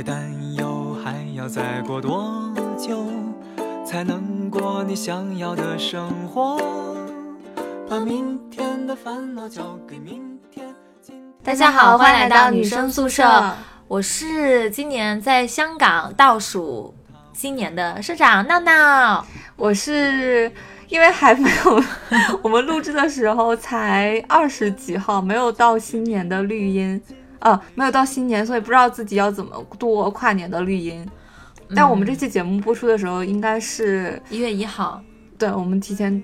别担忧，还要再过多久才能过你想要的生活？把明天的烦恼交给明天。大家好，欢迎来到女生宿舍。我是今年在香港倒数新年的社长闹闹。我是因为还没有，我们录制的时候才二十几号，没有到新年的绿茵啊，没有到新年，所以不知道自己要怎么度过跨年的绿茵。但我们这期节目播出的时候，应该是一月一号。对，我们提前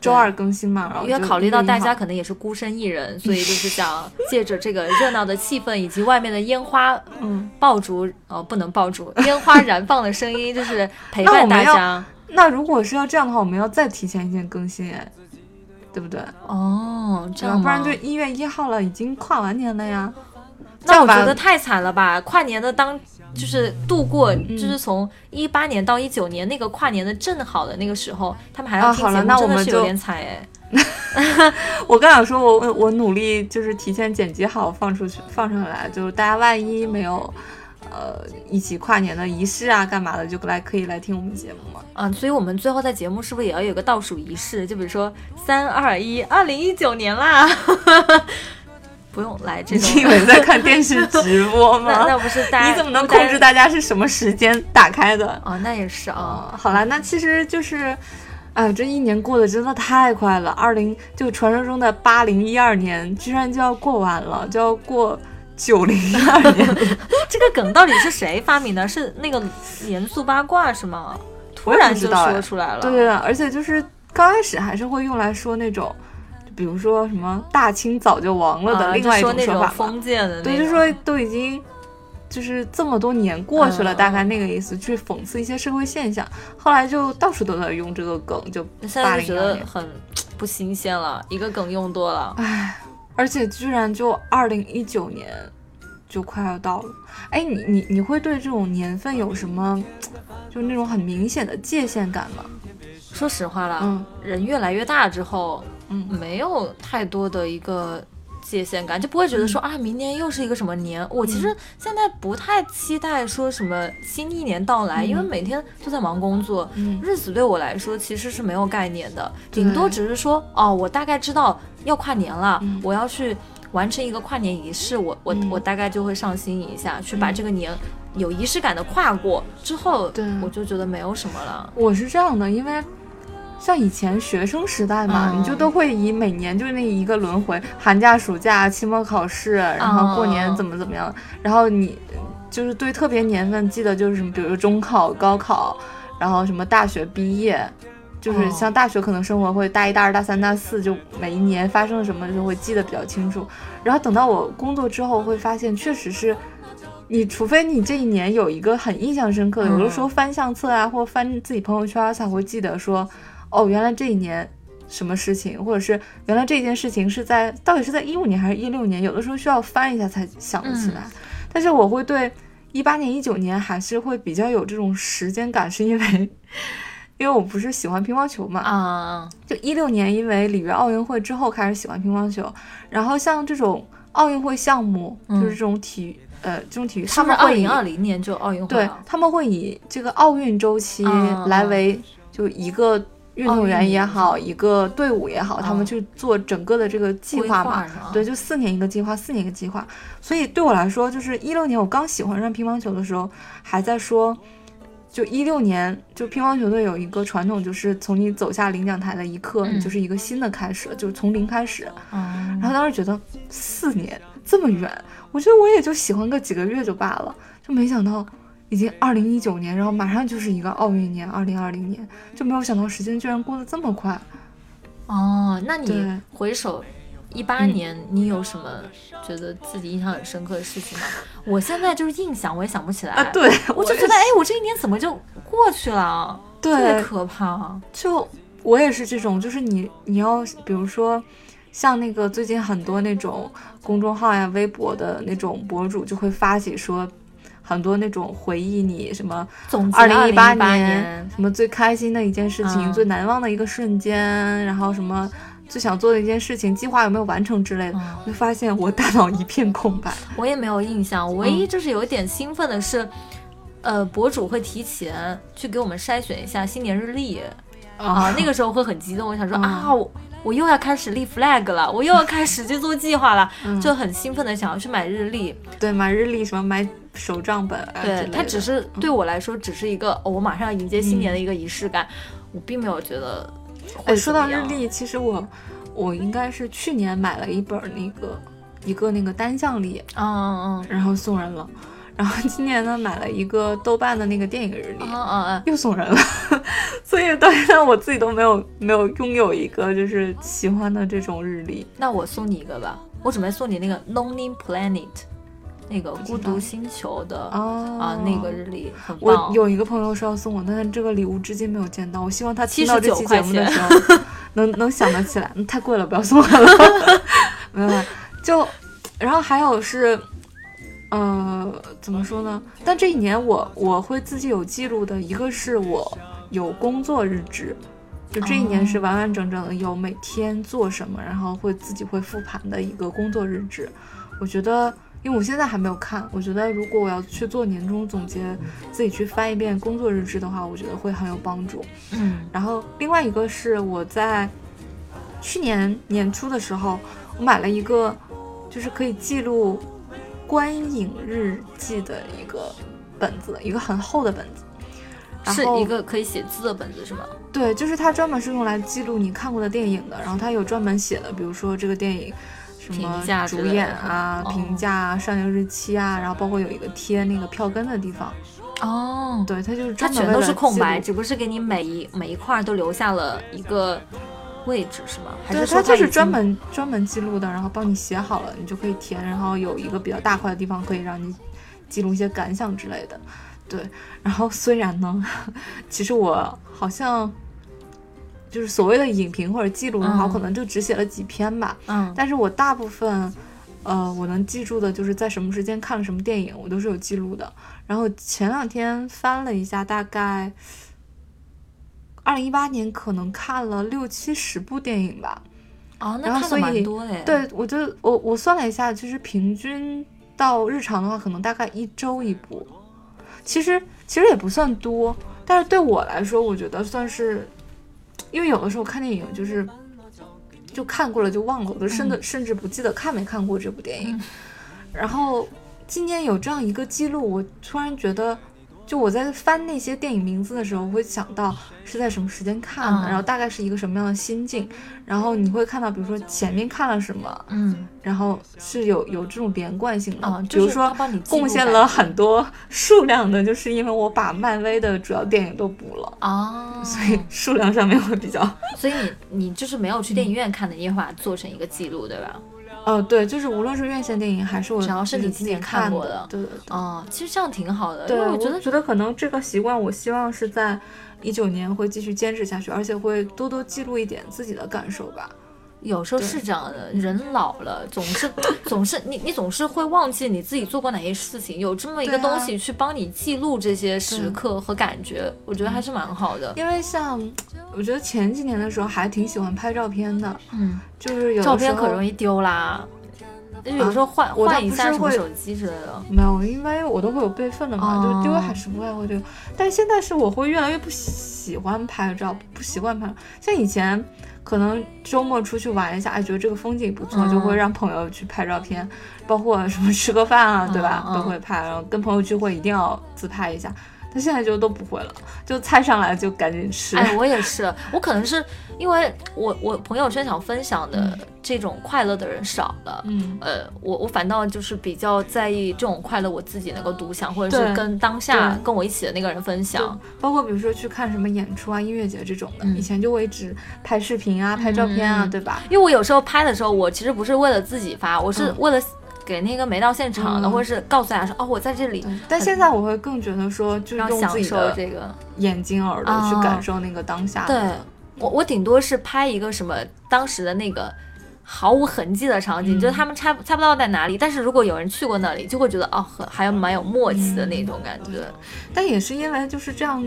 周二更新嘛，然后因为考虑到大家可能能也是孤身一人，所以就是想借着这个热闹的气氛以及外面的烟花嗯，爆竹哦，不能爆竹，烟花燃放的声音，就是陪伴大家。那如果是要这样的话，我们要再提前一天更新，哎，对不对？哦，这？样不然就一月一号了，已经跨完年了呀。这那我觉得太惨了吧！跨年的当就是度过，嗯就是从一八年到一九年那个跨年的正好的那个时候，他们还要啊好了听节目，真的是有那我们就点惨哎。我刚想说我，我我努力就是提前剪辑好放出去放上来，就是大家万一没有，呃，一起跨年的仪式啊，干嘛的，就来可以来听我们节目嘛。啊，所以我们最后在节目是不是也要有个倒数仪式？就比如说三二一，二零一九年啦，不用来这种。你以为在看电视直播 那吗？那不是大家你怎么能控制大家是什么时间打开的？哦？那也是啊。啊，好了，那其实就是，哎，这一年过得真的太快了。二零就传说中的八零一二年，居然就要过完了，就要过九零一二年。这个梗到底是谁发明的？是那个严肃八卦是吗？突然就知道哎说出来了。对对对，而且就是刚开始还是会用来说那种，就比如说什么大清早就亡了的啊另外一就说那种种说法嘛。封建的那，对，就说都已经就是这么多年过去了，嗯大概那个意思，去讽刺一些社会现象。后来就到处都在用这个梗，就现在就觉得很不新鲜了，一个梗用多了。唉，而且居然就二零一九年就快要到了。哎，你你你会对这种年份有什么？就那种很明显的界限感吗？说实话啦，嗯人越来越大之后，嗯。没有太多的一个界限感，就不会觉得嗯。说、啊，明年又是一个什么年。我其实现在不太期待说什么新一年到来，嗯。因为每天都在忙工作，嗯。日子对我来说其实是没有概念的，对。顶多只是说哦，我大概知道要跨年了，嗯。我要去完成一个跨年仪式，我我、嗯。我大概就会上心一下，去把这个年有仪式感的跨过。之后，对。我就觉得没有什么了。我是这样的，因为像以前学生时代嘛，嗯你就都会以每年就是那一个轮回，寒假、暑假、期末考试，然后过年怎么怎么样，然后你就是对特别年份记得就是什么，比如说中考、高考，然后什么大学毕业。就是哦像大学可能生活会大一、大二、大三、大四，就每一年发生了什么就会记得比较清楚。然后等到我工作之后，会发现确实是，你除非你这一年有一个很印象深刻的，有的时候翻相册啊，或翻自己朋友圈才会记得说，哦，原来这一年什么事情，或者是原来这件事情是在到底是在一五年还是一六年，有的时候需要翻一下才想得起来。但是我会对一八年、一九年还是会比较有这种时间感，是因为。因为我不是喜欢乒乓球嘛，啊，就一六年，因为里约奥运会之后开始喜欢乒乓球，然后像这种奥运会项目，嗯就是这种体育，呃，这种体育，他们会以零二零年就奥运会对？他们会以这个奥运周期嗯来为就一个运动员也好，一个队伍也好，他们嗯去做整个的这个计划嘛。对，，就四年一个计划，四年一个计划。所以对我来说，就是一六年我刚喜欢上乒乓球的时候，还在说，就一六年，就乒乓球队有一个传统，就是从你走下领奖台的一刻，嗯你就是一个新的开始，就是从零开始。嗯，然后当时觉得四年这么远，我觉得我也就喜欢个几个月就罢了，就没想到已经二零一九年，然后马上就是一个奥运年，二零二零年，就没有想到时间居然过得这么快。哦，那你回首一八嗯年，你有什么觉得自己印象很深刻的事情吗？我现在就是硬想，我也想不起来。啊，，对，我就觉得，哎，我这一年怎么就过去了？特别，可怕。就我也是这种，就是你你要比如说。像那个最近很多那种公众号呀、微博的那种博主就会发起说，很多那种回忆你什么总结二零一八年，什么最开心的一件事情、嗯。最难忘的一个瞬间，然后什么最想做的一件事情，计划有没有完成之类的，我就发现我大脑一片空白。我也没有印象，唯一就是有一点兴奋的是，呃，博主会提前去给我们筛选一下新年日历。啊，那个时候会很激动，我想说啊，我我又要开始立 flag 了，我又要开始去做计划了，就很兴奋的想要去买日历。对，买日历什么买手账本，对，它只是对我来说只是一个我马上要迎接新年的一个仪式感，我并没有觉得。哎，说到日历，其实我我应该是去年买了一本那个一个那个单向历，嗯嗯嗯，然后送人了。然后今年呢，买了一个豆瓣的那个电影日历，嗯嗯嗯，又送人了。所以到现在我自己都没有没有拥有一个就是喜欢的这种日历。那我送你一个吧，我准备送你那个 Lonely Planet，那个孤独星球的啊那个日历，很棒。我有一个朋友说要送我，但是这个礼物至今没有见到。我希望他听到这期节目的时候 能能想得起来。太贵了，不要送我了。没有，就然后还有是。呃，怎么说呢？但这一年我我会自己有记录的，一个是我有工作日志，就这一年是完完整整的有每天做什么，然后会自己会复盘的一个工作日志。我觉得，因为我现在还没有看，我觉得如果我要去做年终总结，自己去翻一遍工作日志的话，我觉得会很有帮助。嗯，然后另外一个是我在去年年初的时候，我买了一个，就是可以记录。观影日记的一个本子，一个很厚的本子，是一个可以写字的本子，是吗？对，就是它专门是用来记录你看过的电影的。然后它有专门写的，比如说这个电影什么主演啊、评价啊、上映日期啊，然后包括有一个贴那个票根的地方。哦，对，它就是专门全都是空白，只不过是给你每一每一块都留下了一个。位置是吗？还是它就是专门专门记录的，然后帮你写好了，你就可以填，然后有一个比较大块的地方可以让你记录一些感想之类的。对，然后虽然呢，其实我好像就是所谓的影评或者记录的话，可能就只写了几篇吧。嗯，但是我大部分呃我能记住的就是在什么时间看了什么电影，我都是有记录的。然后前两天翻了一下，大概。二零一八年可能看了六七十部电影吧，哦，那看的蛮多的。对，我就我我算了一下，就是平均到日常的话，可能大概一周一部。其实其实也不算多，但是对我来说，我觉得算是，因为有的时候看电影就是就看过了就忘了，我都甚至甚至不记得看没看过这部电影。然后今年有这样一个记录，我突然觉得。就我在翻那些电影名字的时候，会想到是在什么时间看的，然后大概是一个什么样的心境，然后你会看到，比如说前面看了什么，嗯，然后是有有这种连贯性的，嗯，比如说贡献了很多数量的，就是因为我把漫威的主要电影都补了，哦，所以数量上面会比较，所以你你就是没有去电影院看的，你也把它做成一个记录，对吧？哦，对，就是无论是院线电影还是我，只要是你自己看过的，对对对，哦，其实这样挺好的。对，我觉得觉得可能这个习惯，我希望是在一九年会继续坚持下去，而且会多多记录一点自己的感受吧。有时候是这样的，人老了总是 总是你你总是会忘记你自己做过哪些事情，有这么一个东西去帮你记录这些时刻和感觉，我觉得还是蛮好的。因为像我觉得前几年的时候还挺喜欢拍照片的，嗯，就是有照片可容易丢啦。有时候换换一下什么手机之类的，没有，因为我都会有备份的嘛，就丢还是不太会丢。但现在是我会越来越不喜欢拍照，不习惯拍。像以前可能周末出去玩一下，哎，觉得这个风景不错，就会让朋友去拍照片，包括什么吃个饭啊，对吧，都会拍。然后跟朋友聚会一定要自拍一下。他现在就都不会了，就菜上来就赶紧吃。哎，我也是，我可能是因为我我朋友圈想分享的这种快乐的人少了，嗯，呃，我我反倒就是比较在意这种快乐，我自己能够独享，或者是跟当下跟我一起的那个人分享。包括比如说去看什么演出啊、音乐节这种的，以前就会一直拍视频啊、拍照片啊，对吧？因为我有时候拍的时候，我其实不是为了自己发，我是为了。给那个没到现场的，或者是告诉大家说哦，我在这里。但现在我会更觉得说，就用自己的这个眼睛耳朵去感受那个当下。对我，我顶多是拍一个什么当时的那个毫无痕迹的场景，就是他们猜猜不到在哪里。但是如果有人去过那里，就会觉得哦，很还蛮有默契的那种感觉。但也是因为就是这样。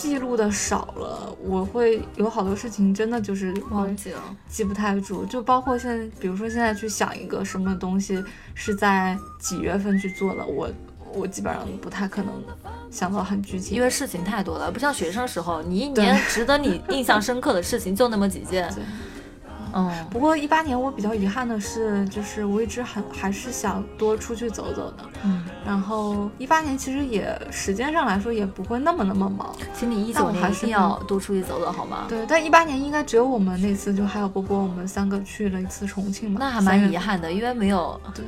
记录的少了，我会有好多事情真的就是忘记了，记不太住。就包括现在，比如说现在去想一个什么东西是在几月份去做的，我我基本上不太可能想到很具体，因为事情太多了，不像学生时候，你一年值得你印象深刻的事情就那么几件。嗯，不过一八年我比较遗憾的是，就是我一直很还是想多出去走走的。嗯，然后一八年其实也时间上来说也不会那么那么忙。请你一九年一定要多出去走走好吗？对，但一八年应该只有我们那次，就还有波波，我们三个去了一次重庆嘛。那还蛮遗憾的，因为没有。对。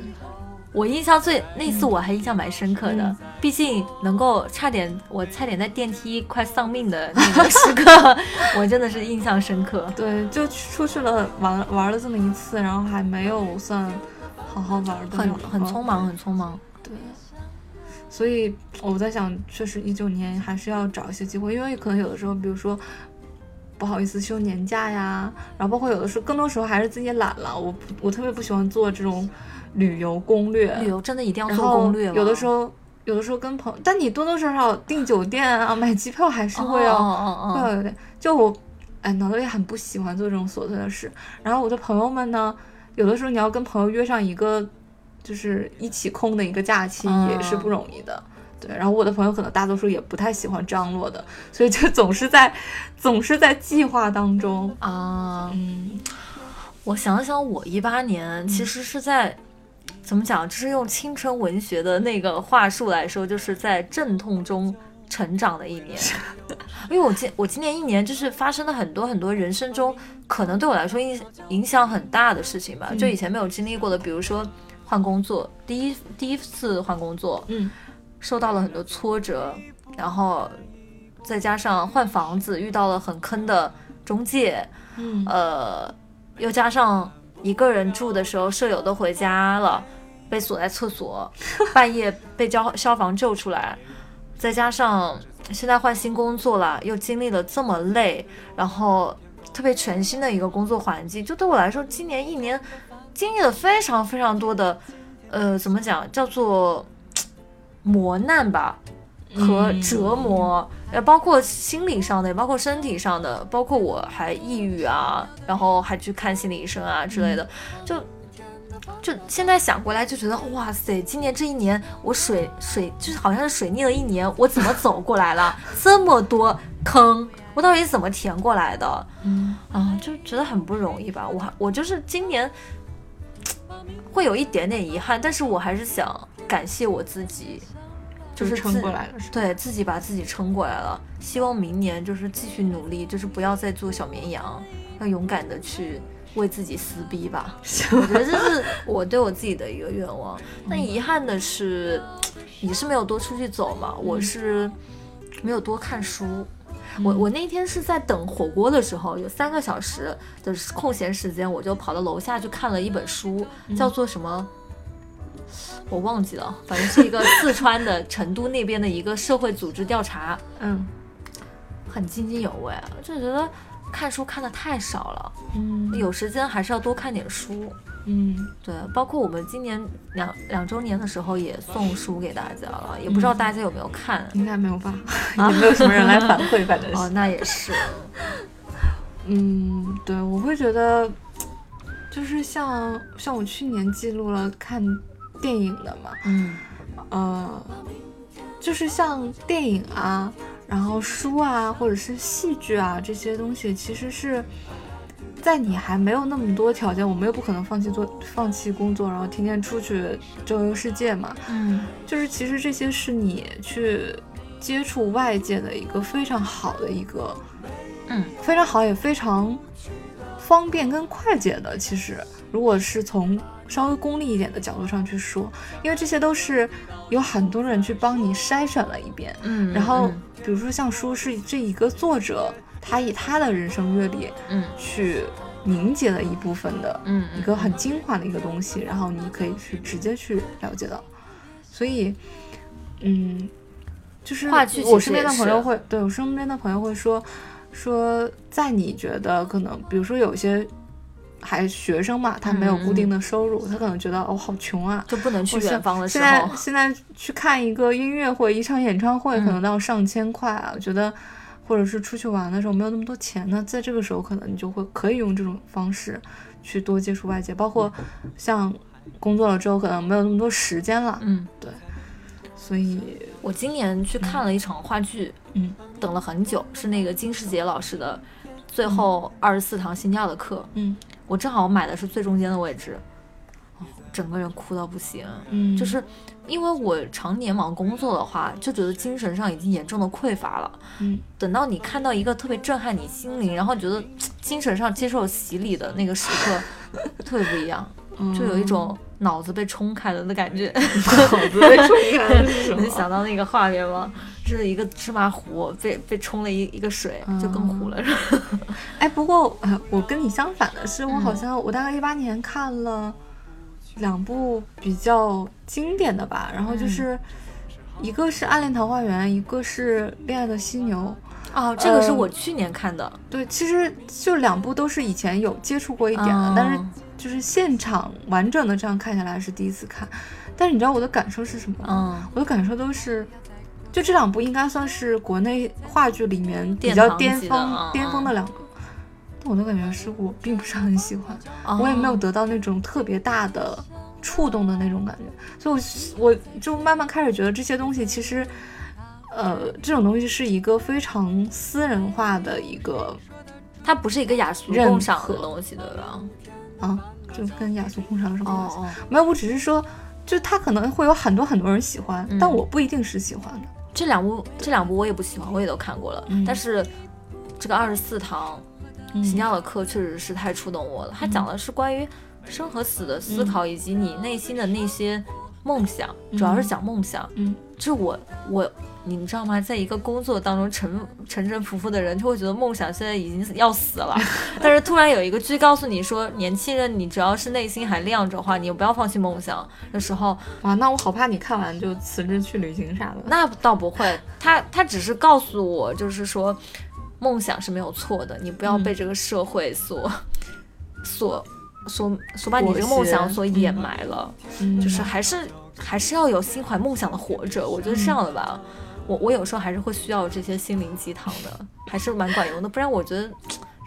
我印象最那次我还印象蛮深刻的，毕竟能够差点我差点在电梯快丧命的那个时刻，我真的是印象深刻。对，就出去了玩玩了这么一次，然后还没有算好好玩的，很很匆忙，很匆忙。对，所以我在想，确实一九年还是要找一些机会，因为可能有的时候，比如说不好意思休年假呀，然后包括有的时候，更多时候还是自己懒了。我我特别不喜欢做这种。旅游攻略，旅游真的一定要做攻略吗？有的时候，有的时候跟朋，但你多多少少订酒店啊、买机票还是会要，会要有点。就我，哎，脑子里很不喜欢做这种琐碎的事。然后我的朋友们呢，有的时候你要跟朋友约上一个，就是一起空的一个假期也是不容易的。对，然后我的朋友可能大多数也不太喜欢张罗的，所以就总是在，总是在计划当中啊。嗯，我想想，我一八年其实是在。怎么讲？就是用青春文学的那个话术来说，就是在阵痛中成长的一年。因为我今我今年一年就是发生了很多很多人生中可能对我来说影影响很大的事情吧，就以前没有经历过的，比如说换工作，第一第一次换工作，嗯，受到了很多挫折，然后再加上换房子遇到了很坑的中介，嗯，呃，又加上。一个人住的时候，舍友都回家了，被锁在厕所，半夜被消消防救出来，再加上现在换新工作了，又经历了这么累，然后特别全新的一个工作环境，就对我来说，今年一年经历了非常非常多的，呃，怎么讲，叫做 磨难吧。和折磨，呃，包括心理上的，也包括身体上的，包括我还抑郁啊，然后还去看心理医生啊之类的，就就现在想过来就觉得，哇塞，今年这一年我水水就是好像是水逆了一年，我怎么走过来了？这么多坑，我到底怎么填过来的？嗯啊，就觉得很不容易吧。我我就是今年会有一点点遗憾，但是我还是想感谢我自己。就是撑过来了，对自己把自己撑过来了。希望明年就是继续努力，就是不要再做小绵羊，要勇敢的去为自己撕逼吧。我觉得这是我对我自己的一个愿望。那遗憾的是，你是没有多出去走嘛？我是没有多看书。我我那天是在等火锅的时候，有三个小时的空闲时间，我就跑到楼下去看了一本书，叫做什么？我忘记了，反正是一个四川的成都那边的一个社会组织调查，嗯，很津津有味，就觉得看书看的太少了，嗯，有时间还是要多看点书，嗯，对，包括我们今年两两周年的时候也送书给大家了，也不知道大家有没有看，应该没有吧，也没有什么人来反馈，反正哦，那也是，嗯，对，我会觉得就是像像我去年记录了看。电影的嘛，嗯，呃，就是像电影啊，然后书啊，或者是戏剧啊这些东西，其实是在你还没有那么多条件，我们又不可能放弃做放弃工作，然后天天出去周游世界嘛，嗯，就是其实这些是你去接触外界的一个非常好的一个，嗯，非常好也非常方便跟快捷的。其实。如果是从稍微功利一点的角度上去说，因为这些都是有很多人去帮你筛选了一遍，嗯，然后比如说像书是这一个作者，他以他的人生阅历，嗯，去凝结了一部分的，嗯，一个很精华的一个东西，然后你可以去直接去了解到，所以，嗯，就是我身边的朋友会对我身边的朋友会说，说在你觉得可能，比如说有些。还学生嘛，他没有固定的收入，他可能觉得哦好穷啊，就不能去远方的时候。现在现在去看一个音乐会，一场演唱会可能都要上千块啊，我觉得或者是出去玩的时候没有那么多钱呢，在这个时候可能你就会可以用这种方式去多接触外界，包括像工作了之后可能没有那么多时间了，嗯，对。所以我今年去看了一场话剧，嗯，等了很久，是那个金世杰老师的最后二十四堂心跳的课，嗯我正好买的是最中间的位置，哦，整个人哭到不行，嗯，就是因为我常年忙工作的话，就觉得精神上已经严重的匮乏了。嗯等到你看到一个特别震撼你心灵，然后觉得 精神上接受洗礼的那个时刻，特别不一样，就有一种脑子被冲开了的感觉。脑子被冲开了是什能？想到那个画面吗？是一个芝麻糊被被冲了一一个水，就更糊了。哎，不过呃我跟你相反的是，我好嗯像我大概一八年看了两部比较经典的吧，然后就是一个是《暗恋桃花源》，一个是《恋爱的犀牛》。哦，这个是呃我去年看的，对，其实就两部都是以前有接触过一点的，但是嗯就是现场完整的这样看下来是第一次看。但是你知道我的感受是什么吗？嗯，我的感受都是，就这两部应该算是国内话剧里面比较巅峰嗯巅峰的两个。但我的感觉是我并不是很喜欢，我也没有哦得到那种特别大的触动的那种感觉，所以我我就慢慢开始觉得这些东西其实，呃，这种东西是一个非常私人化的一个它不是一个雅俗认共赏的东西，对吧？啊，就跟雅俗共赏有什么关系？哦哦，没有，我只是说，就他可能会有很多很多人喜欢，嗯但我不一定是喜欢的。这两部这两部我也不喜欢，我也都看过了，嗯但是这个二十四堂嗯行教的课确实是太触动我了。它讲的是关于生和死的思考，以及你内心的那些梦想，主要是讲梦想。嗯，这是我我。你们知道吗？在一个工作当中沉沉沉浮浮的人，就会觉得梦想现在已经要死了。但是突然有一个剧告诉你说，年轻人，你只要是内心还亮着的话，你不要放弃梦想的时候，哇，那我好怕你看完就辞职去旅行啥的。那倒不会，他他只是告诉我，就是说，梦想是没有错的，你不要被这个社会所、所所所把你这个梦想所掩埋了，嗯就是还是还是要有心怀梦想的活着，我觉得是这样的吧。我我有时候还是会需要这些心灵鸡汤的，还是蛮管用的，不然我觉得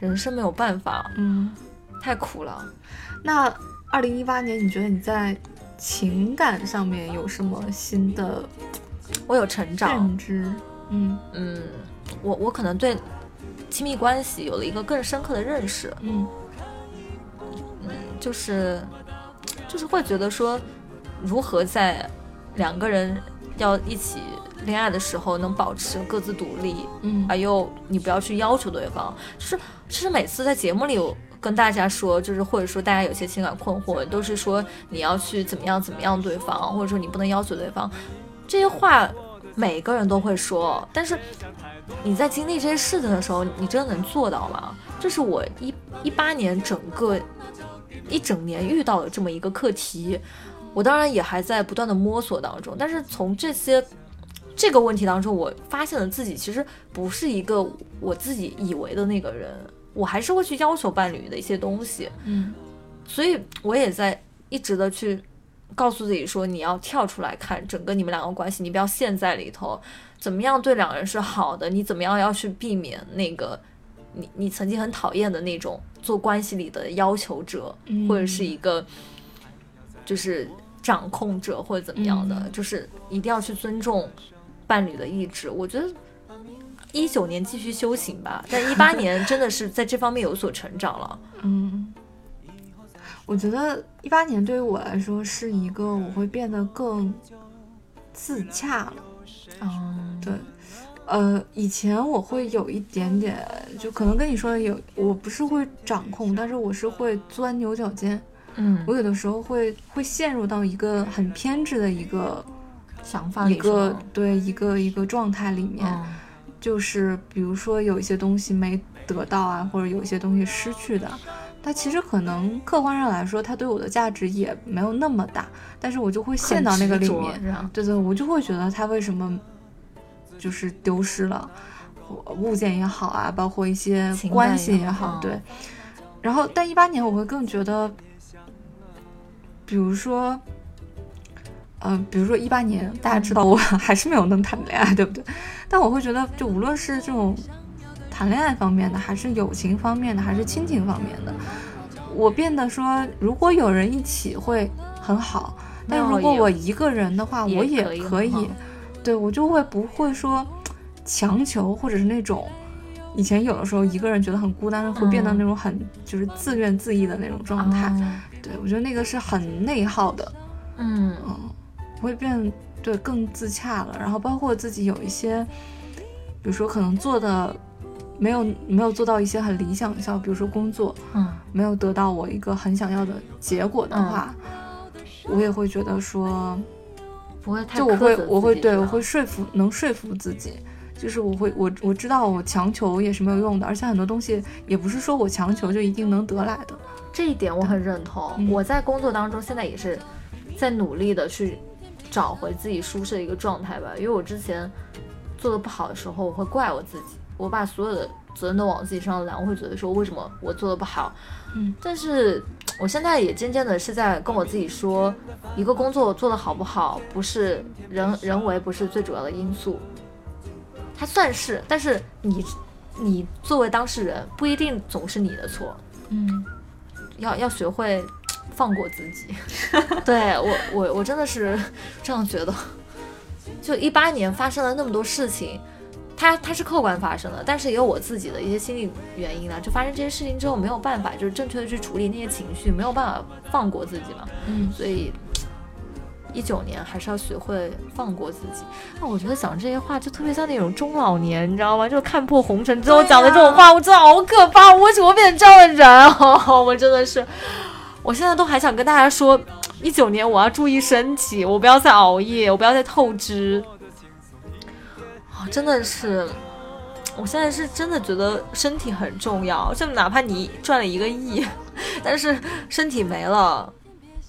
人生没有办法，嗯，太苦了。那二零一八年，你觉得你在情感上面有什么新的我有成长，认知？嗯嗯，我我可能对亲密关系有了一个更深刻的认识。嗯嗯就是就是会觉得说，如何在两个人要一起恋爱的时候能保持各自独立，嗯而又你不要去要求对方。就是其实每次在节目里有跟大家说，就是或者说大家有些情感困惑，都是说你要去怎么样怎么样对方，或者说你不能要求对方，这些话每个人都会说，但是你在经历这些事情的时候，你真的能做到吗？这是我一一八年整个一整年遇到的这么一个课题。我当然也还在不断的摸索当中，但是从这些这个问题当中，我发现了自己其实不是一个我自己以为的那个人，我还是会去要求伴侣的一些东西，嗯。所以我也在一直的去告诉自己说，你要跳出来看整个你们两个关系，你不要陷在里头，怎么样对两个人是好的，你怎么样要去避免那个你你曾经很讨厌的那种做关系里的要求者，嗯。或者是一个就是掌控者或者怎么样的，嗯就是一定要去尊重伴侣的意志。我觉得一九年继续修行吧，但一八年真的是在这方面有所成长了。嗯，我觉得一八年对于我来说是一个我会变得更自洽了。嗯，对，呃，以前我会有一点点，就可能跟你说的有，我不是会掌控，但是我是会钻牛角尖。嗯，我有的时候会会陷入到一个很偏执的一个想法里一个对一个一个状态里面，嗯就是比如说有一些东西没得到啊，或者有一些东西失去的，它其实可能客观上来说，它对我的价值也没有那么大，但是我就会陷到那个里面，对对，我就会觉得它为什么就是丢失了物件也好啊，包括一些关系也也好，对。然后，但一八年我会更觉得，比如说，嗯、比如说一八年，大家知道我还是没有能谈恋爱，对不对？但我会觉得，就无论是这种谈恋爱方面的，还是友情方面的，还是亲情方面的。我变得说，如果有人一起会很好，但如果我一个人的话，我也可以。对我就会不会说强求，或者是那种以前有的时候一个人觉得很孤单，会变得那种很就是自怨自艾的那种状态。对我觉得那个是很内耗的。嗯嗯，会变对更自洽了。然后包括自己有一些，比如说可能做的没有没有做到一些很理想的效，比如说工作，嗯，没有得到我一个很想要的结果的话，我也会觉得说不会太就我会我会对我会说服能说服自己，就是我会我我知道我强求也是没有用的，而且很多东西也不是说我强求就一定能得来的。这一点我很认同。我在工作当中现在也是。在努力的去找回自己舒适的一个状态吧，因为我之前做的不好的时候，我会怪我自己，我把所有的责任都往自己身上揽，我会觉得说为什么我做的不好，嗯，但是我现在也渐渐的是在跟我自己说，一个工作做的好不好，不是人人为不是最主要的因素，它算是，但是你你作为当事人不一定总是你的错，嗯，要要学会。放过自己，对我我我真的是这样觉得。就一八年发生了那么多事情，它它是客观发生的，但是也有我自己的一些心理原因呢。就发生这些事情之后，没有办法就是正确的去处理那些情绪，没有办法放过自己嘛。嗯，所以一九年还是要学会放过自己。那我觉得讲这些话就特别像那种中老年，你知道吗？就看破红尘之后讲的这种话，我真的好可怕！我为什么变成这样的人？我真的是。我现在都还想跟大家说，一九年我要注意身体，我不要再熬夜，我不要再透支。啊，真的是，我现在是真的觉得身体很重要。就哪怕你赚了一个亿，但是身体没了，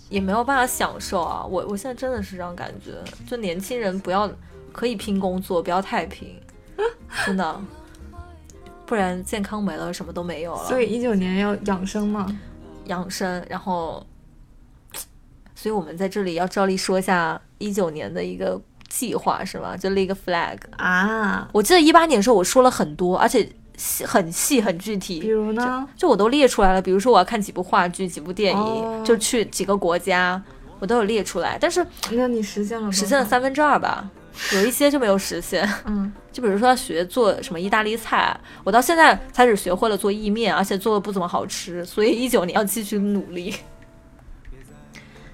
也没有办法享受啊。我我现在真的是这样感觉。就年轻人不要可以拼工作，不要太拼，真的，不然健康没了，什么都没有了。所以一九年要养生嘛？养生，然后，所以我们在这里要照例说一下一九年的一个计划，是吗？就立一个 flag 啊！我记得一八年的时候我说了很多，而且细很细很具体。比如呢？就我都列出来了，比如说我要看几部话剧、几部电影，就去几个国家，我都有列出来。但是那你实现了？实现了三分之二吧。有一些就没有实现，嗯，就比如说要学做什么意大利菜，我到现在才只学会了做意面，而且做的不怎么好吃，所以一九年要继续努力，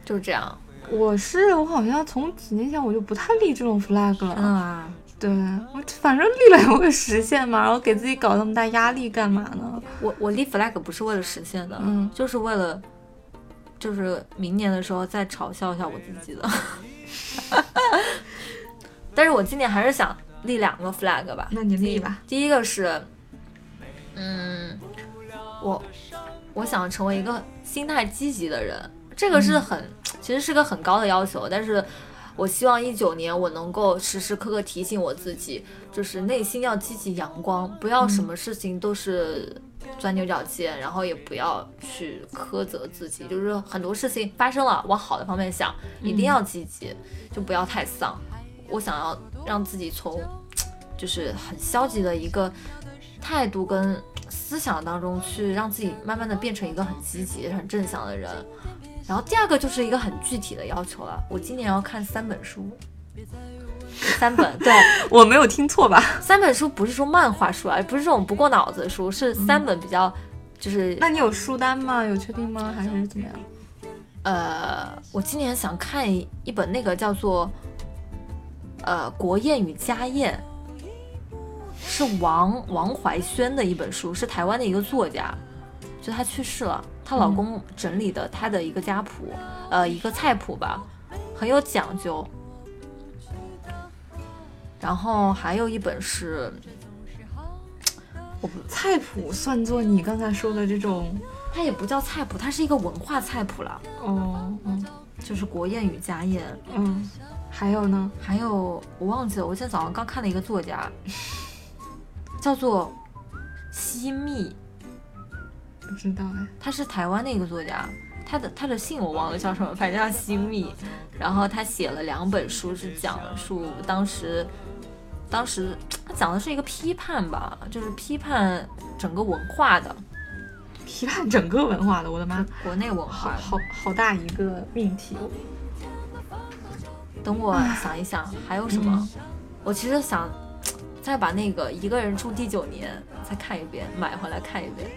就是这样。我是我好像从几年前我就不太立这种 flag 了，啊，对我反正立了也会实现嘛，然后给自己搞那么大压力干嘛呢？我我立 flag 不是为了实现的，嗯，就是为了，就是明年的时候再嘲笑一下我自己的。但是我今年还是想立两个 flag 吧。那你立吧。第一个是，嗯，我我想成为一个心态积极的人，这个是很其实是个很高的要求。但是我希望一九年我能够时时刻刻提醒我自己，就是内心要积极阳光，不要什么事情都是钻牛角尖，然后也不要去苛责自己。就是很多事情发生了，往好的方面想，一定要积极，就不要太丧。我想要让自己从，就是很消极的一个态度跟思想当中去，让自己慢慢的变成一个很积极、很正向的人。然后第二个就是一个很具体的要求了，我今年要看三本书，三本，对 我没有听错吧？三本书不是说漫画书啊，不是这种不过脑子的书，是三本比较，就是。那你有书单吗？有确定吗？还是怎么样？呃，我今年想看一本那个叫做。呃，国宴与家宴是王王怀轩的一本书，是台湾的一个作家，就他去世了，她老公整理的她的一个家谱，呃，一个菜谱吧，很有讲究。然后还有一本是，我不菜谱算作你刚才说的这种，它也不叫菜谱，它是一个文化菜谱了。哦，嗯，就是国宴与家宴，嗯。还有呢？还有我忘记了，我今天早上刚看了一个作家，叫做西密，不知道哎。他是台湾的一个作家，他的他的姓我忘了叫什么，反正叫新密。然后他写了两本书，是讲述当时，当时他讲的是一个批判吧，就是批判整个文化的，批判整个文化的，我的妈，国内文化。好好大一个命题。等我想一想还有什么，嗯我其实想再把那个一个人住第九年再看一遍，买回来看一遍，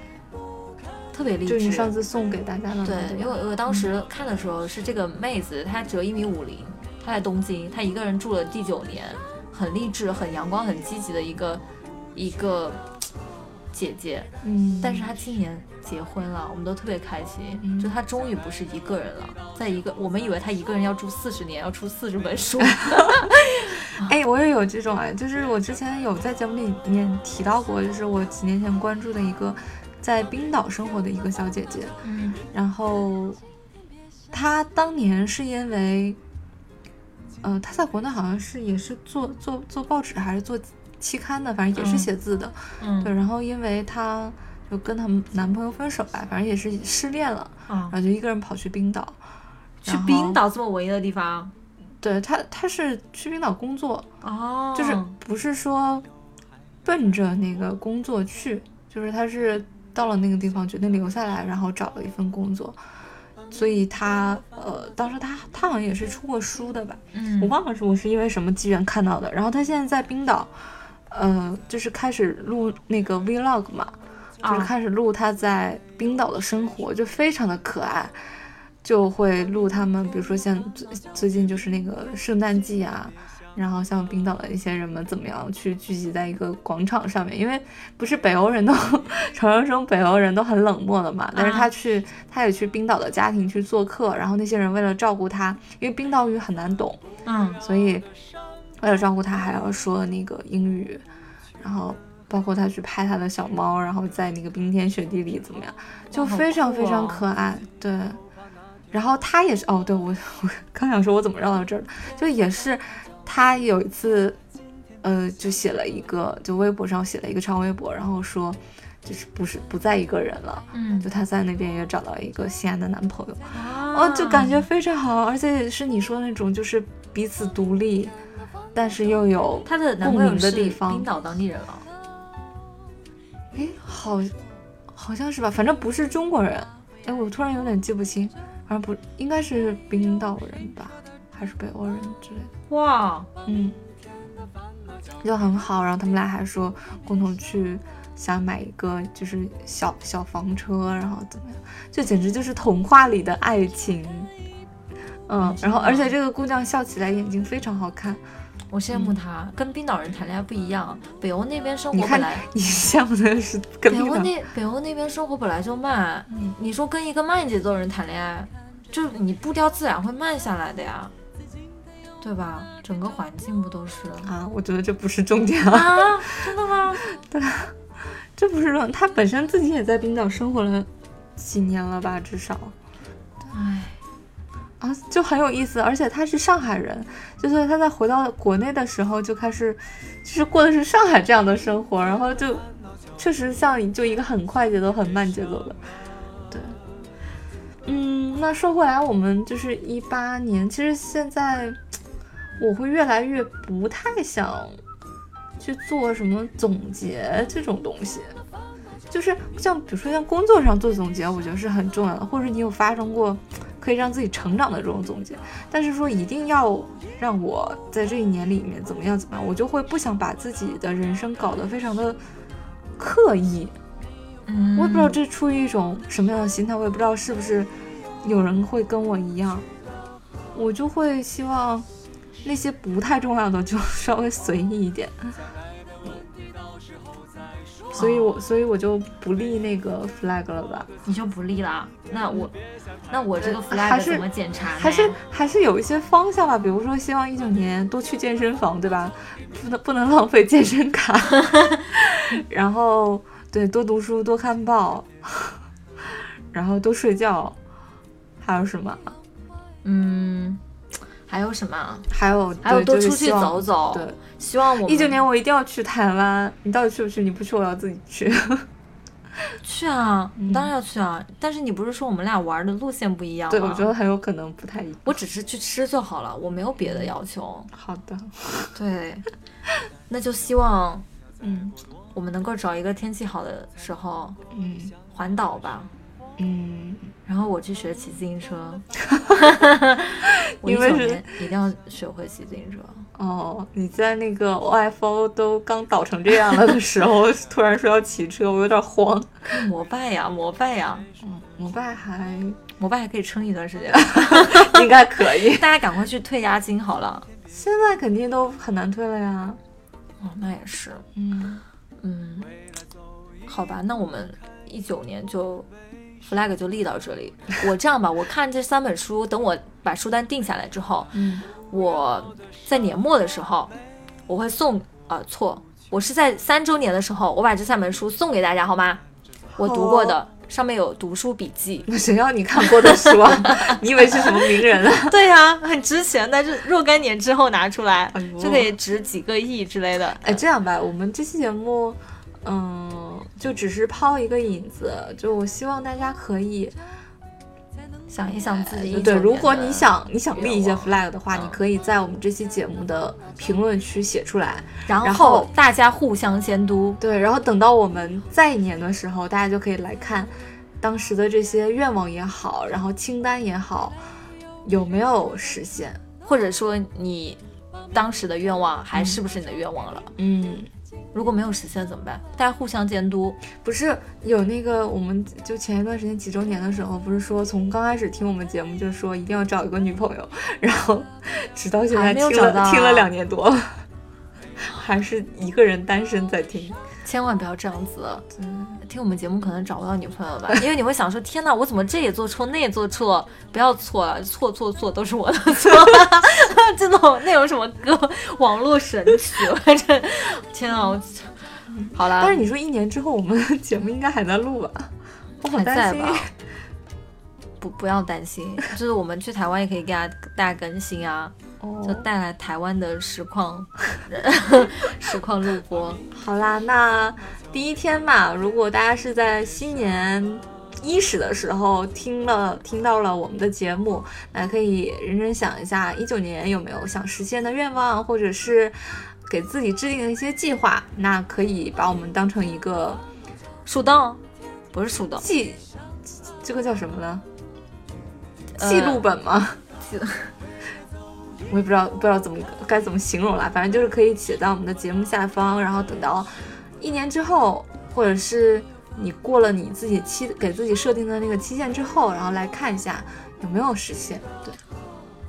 特别励志。就是你上次送给大家的嘛，对，因为我当时看的时候是这个妹子，她只有一米五零，她在东京，她一个人住了第九年，很励志、很阳光、很积极的一个一个姐姐。嗯，但是她今年结婚了，我们都特别开心，嗯就她终于不是一个人了，在一个我们以为她一个人要住四十年，要出四十本书。哎，我也有这种哎，就是我之前有在节目里面提到过，就是我几年前关注的一个在冰岛生活的一个小姐姐，嗯。然后她当年是因为，呃，她在国内好像是也是做做做报纸还是做期刊的，反正也是嗯。写字的，嗯。对，然后因为她就跟她男朋友分手吧，反正也是失恋了，啊。然，后就一个人跑去冰岛，去冰岛这么文艺的地方？对她她是去冰岛工作，哦，就是不是说奔着那个工作去，就是他是到了那个地方决定留下来，然后找了一份工作，所以他呃，当时他他好像也是出过书的吧，嗯，我忘了是我是因为什么机缘看到的。然后他现在在冰岛，呃，就是开始录那个 vlog 嘛，就是啊开始录他在冰岛的生活，就非常的可爱。就会录他们，比如说像最最近就是那个圣诞季啊，然后像冰岛的一些人们怎么样去聚集在一个广场上面，因为不是北欧人都 传说中北欧人都很冷漠的嘛，但是他去他也去冰岛的家庭去做客，然后那些人为了照顾他，因为冰岛语很难懂，嗯所以为了照顾他还要说那个英语，然后包括他去拍他的小猫，然后在那个冰天雪地里怎么样，就非常非常哦可爱，对。然后他也是哦，对我 我刚想说我怎么绕到这儿的，就也是他有一次，呃，就写了一个，就微博上写了一个长微博，然后说就是不是不再一个人了，嗯。就他在那边也找到一个心爱的男朋友，哦哦，就感觉非常好，而且也是你说的那种，就是彼此独立，但是又有他的男朋共鸣友是的地方。冰岛当地人了，哎，好，好像是吧，反正不是中国人。哎，我突然有点记不清，反正不应该是冰岛人吧，还是北欧人之类的。哇，嗯，就很好。然后他们俩还说共同去想买一个就是小小房车，然后怎么样，这简直就是童话里的爱情。嗯，然后而且这个姑娘笑起来眼睛非常好看。我羡慕她，跟冰岛人谈恋爱不一样，北欧那边生活本来。你羡慕的是跟北欧那北欧那边生活本来就慢，你你说跟一个慢节奏的人谈恋爱，就你步调自然会慢下来的呀，对吧？整个环境不都是啊，我觉得这不是重点啊。啊？真的吗？对这不是说他本身自己也在冰岛生活了几年了吧，至少唉，啊，就很有意思。而且他是上海人，就是他在回到国内的时候就开始，就是过的是上海这样的生活，然后就确实像就一个很快节奏、很慢节奏的，对。嗯，那说回来，我们就是一八年，其实现在我会越来越不太想去做什么总结这种东西。就是像比如说像工作上做总结，我觉得是很重要的，或者你有发生过可以让自己成长的这种总结。但是说一定要让我在这一年里面怎么样怎么样，我就会不想把自己的人生搞得非常的刻意。嗯，我也不知道这出于一种什么样的心态，我也不知道是不是有人会跟我一样，我就会希望那些不太重要的就稍微随意一点。所以我所以我就不立那个 flag 了吧，你就不立了。那我那我这个 flag 是怎么检查呢？还是还是有一些方向吧，比如说希望一九年多去健身房，对吧？不能不能浪费健身卡，然后对多读书多看报，然后多睡觉，还有什么？嗯，还有什么？还有还有多出去走走。对，希望我们一九年我一定要去台湾，你到底去不去？你不去，我要自己去。去啊，嗯当然要去啊。但是你不是说我们俩玩的路线不一样吗？对，我觉得很有可能不太一样。我只是去吃就好了，我没有别的要求。好的，对，那就希望嗯我们能够找一个天气好的时候嗯环岛吧。嗯，然后我去学骑自行车，我为是九年一定要学会骑自行车。哦，你在那个 OFO 都刚倒成这样了的时候，突然说要骑车，我有点慌。摩拜呀，摩拜呀，嗯，摩拜还摩拜还可以撑一段时间。应该可以，大家赶快去退押金好了。现在肯定都很难退了呀。哦，那也是，嗯嗯，好吧，那我们一九年就 flag 就立到这里。我这样吧，我看这三本书，等我把书单定下来之后，嗯我在年末的时候，我会送啊、错，我是在三周年的时候，我把这三本书送给大家，好吗？我读过的，上面有读书笔记。那 谁要你看过的书啊？你以为是什么名人啊？对呀、很值钱，但是若干年之后拿出来，哎呦就可以值几个亿之类的。哎，这样吧，我们这期节目，嗯，就只是抛一个引子，就我希望大家可以，想一想自己19对，如果你想你想立一些 flag 的话，嗯你可以在我们这期节目的评论区写出来。然然后后大家互相监督，对，然后等到我们再年的时候，大家就可以来看当时的这些愿望也好，然后清单也好，有没有实现。或者说你当时的愿望还是不是你的愿望了？嗯，如果没有实现怎么办？大家互相监督。不是有那个，我们就前一段时间几周年的时候，不是说从刚开始听我们节目就说一定要找一个女朋友，然后直到现在听了、啊听了两年多了，还是一个人单身在听。千万不要这样子，听我们节目可能找不到女朋友吧，因为你会想说：天哪，我怎么这也做错，那也做错？不要错了，错错错都是我的错。这种那有什么歌？网络神曲，反正天啊！我好啦，但是你说一年之后我们的节目应该还在录吧？我好还担心。在吧？不不要担心，就是我们去台湾也可以给大家大家更新啊，就哦，带来台湾的实况 实况录播。好啦，那第一天嘛，如果大家是在新年伊始的时候听了听到了我们的节目，那可以认真想一下，一九年有没有想实现的愿望，或者是给自己制定的一些计划，那可以把我们当成一个树洞不是树洞，记，这个叫什么呢？呃记录本吗？记我也不知道不知道怎么该怎么形容了，反正就是可以写在我们的节目下方，然后等到一年之后，或者是你过了你自己期给自己设定的那个期限之后，然后来看一下有没有实现。对，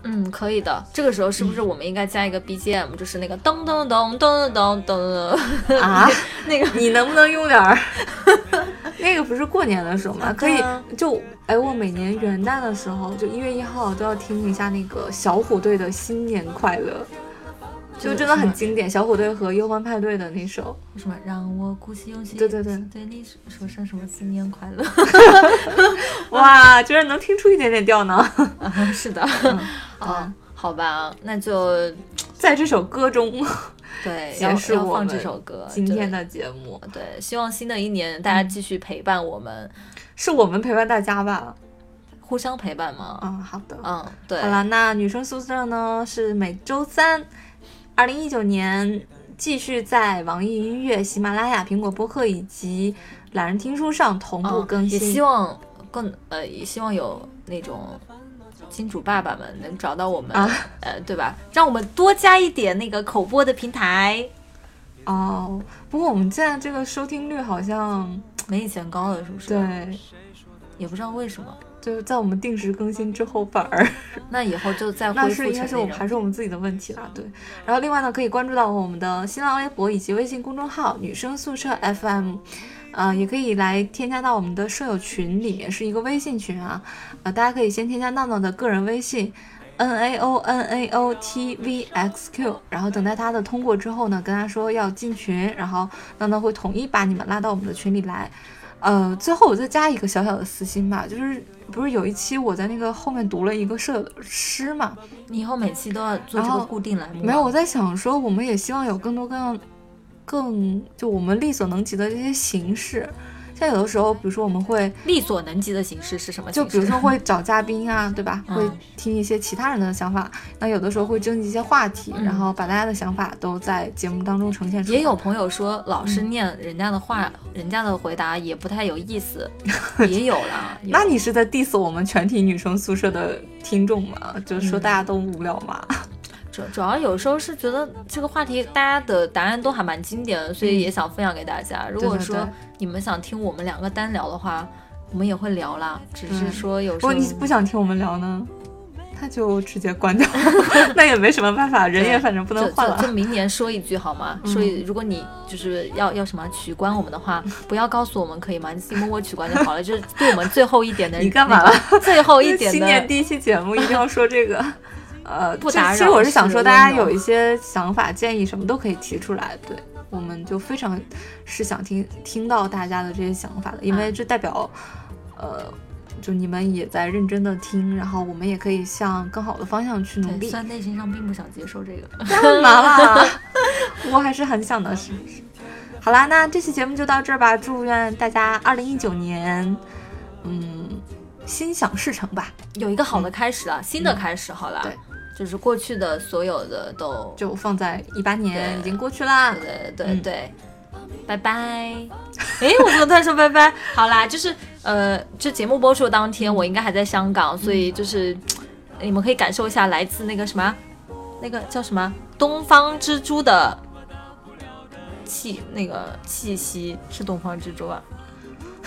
嗯，可以的。这个时候是不是我们应该加一个 BGM，、就是那个噔噔噔噔噔噔噔啊，那个你能不能用点儿？那个不是过年的时候吗？可以就哎，我每年元旦的时候，就一月一号都要听一下那个小虎队的新年快乐，就真的很经典。小虎队和忧欢派对的那首，什么让我鼓起勇气，对对对对你说声什么新年快乐。哇，居然能听出一点点调呢！啊，是的，啊，好吧，那就在这首歌中对，结要要放这首歌。今天的节目，对对，希望新的一年大家继续陪伴我们，是我们陪伴大家吧？互相陪伴嘛。嗯，好的。嗯，对，好了，那女生宿舍呢是每周三，二零一九年继续在网易音乐、喜马拉雅、苹果播客以及懒人听书上同步嗯也更新。希望更呃，也希望有那种金主爸爸们能找到我们，啊呃，对吧？让我们多加一点那个口播的平台，哦，不过我们现在这个收听率好像没以前高了，是不是？，对，也不知道为什么。就是在我们定时更新之后，反而 那以后就再那恢复是应该是我们还是我们自己的问题啦。对，然后另外呢，可以关注到我们的新浪微博以及微信公众号“女生宿舍 FM”。呃，也可以来添加到我们的舍友群，里面是一个微信群啊，呃，大家可以先添加闹闹的个人微信 n a o n a o t v x q，然后等待他的通过之后呢，跟他说要进群，然后闹闹会统一把你们拉到我们的群里来。呃，最后我再加一个小小的私心吧，就是不是有一期我在那个后面读了一个舍友的诗嘛，你以后每期都要做这个固定栏目。没有，我在想说，我们也希望有更多更更就我们力所能及的这些形式，像有的时候，比如说我们会力所能及的形式是什么？就比如说 会找嘉宾啊，对吧？嗯会听一些其他人的想法。那有的时候会征集一些话题，嗯然后把大家的想法都在节目当中呈现出来。也有朋友说，老嗯是念人家的话，人家的回答也不太有意思，也有啦。那你是在 diss 我们全体女生宿舍的听众吗？就是说大家都无聊吗？主主要有时候是觉得这个话题大家的答案都还蛮经典的，所以也想分享给大家。如果说你们想听我们两个单聊的话，我们也会聊啦，只是嗯说有时候如果你不想听我们聊呢，那就直接关掉，那也没什么办法，人也反正不能换了。就就明年说一句好吗？嗯所以如果你就是要要什么取关我们的话，不要告诉我们可以吗？你自己默默取关就好了，就是对我们最后一点的你干嘛了最后一点的。新年第一期节目一定要说这个。呃，不打扰其实我是想说，大家有一些想法、建议什么都可以提出来。对，我们就非常是想听听到大家的这些想法的，因为嗯这代表，呃，就你们也在认真的听，然后我们也可以向更好的方向去努，力虽。然内心上并不想接受这个。干嘛啦？我还是很想的，是不是？好啦，那这期节目就到这儿吧。祝愿大家二零一九年，嗯，心想事成吧。有一个好的开始了，新的开始好了。对，就是过去的所有的都，就放在一八年对已经过去啦。对对对拜拜。哎，我怎么突然说拜拜？好啦，就是呃，这节目播出的当天，我应该还在香港，所以就是你们可以感受一下来自那个什么，那个叫什么东方之珠的气，那个气息是东方之珠啊。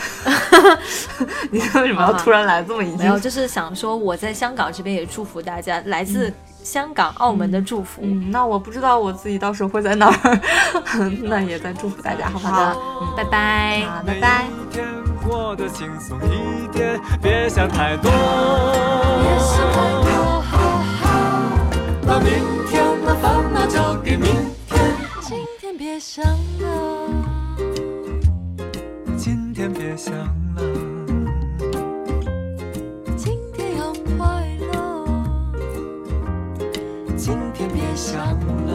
你为什么要突然来这么一句没？有，就是想说我在香港这边也祝福大家，来自香港、澳门的祝福。嗯，那我不知道我自己到时候会在哪儿，那也在祝福大家，好不好的？，嗯，拜拜。好，拜拜。过得轻松一点，别想太多。把明天的烦恼交给明天，今天别想了，今天别想了，今天要快乐，今天别想了。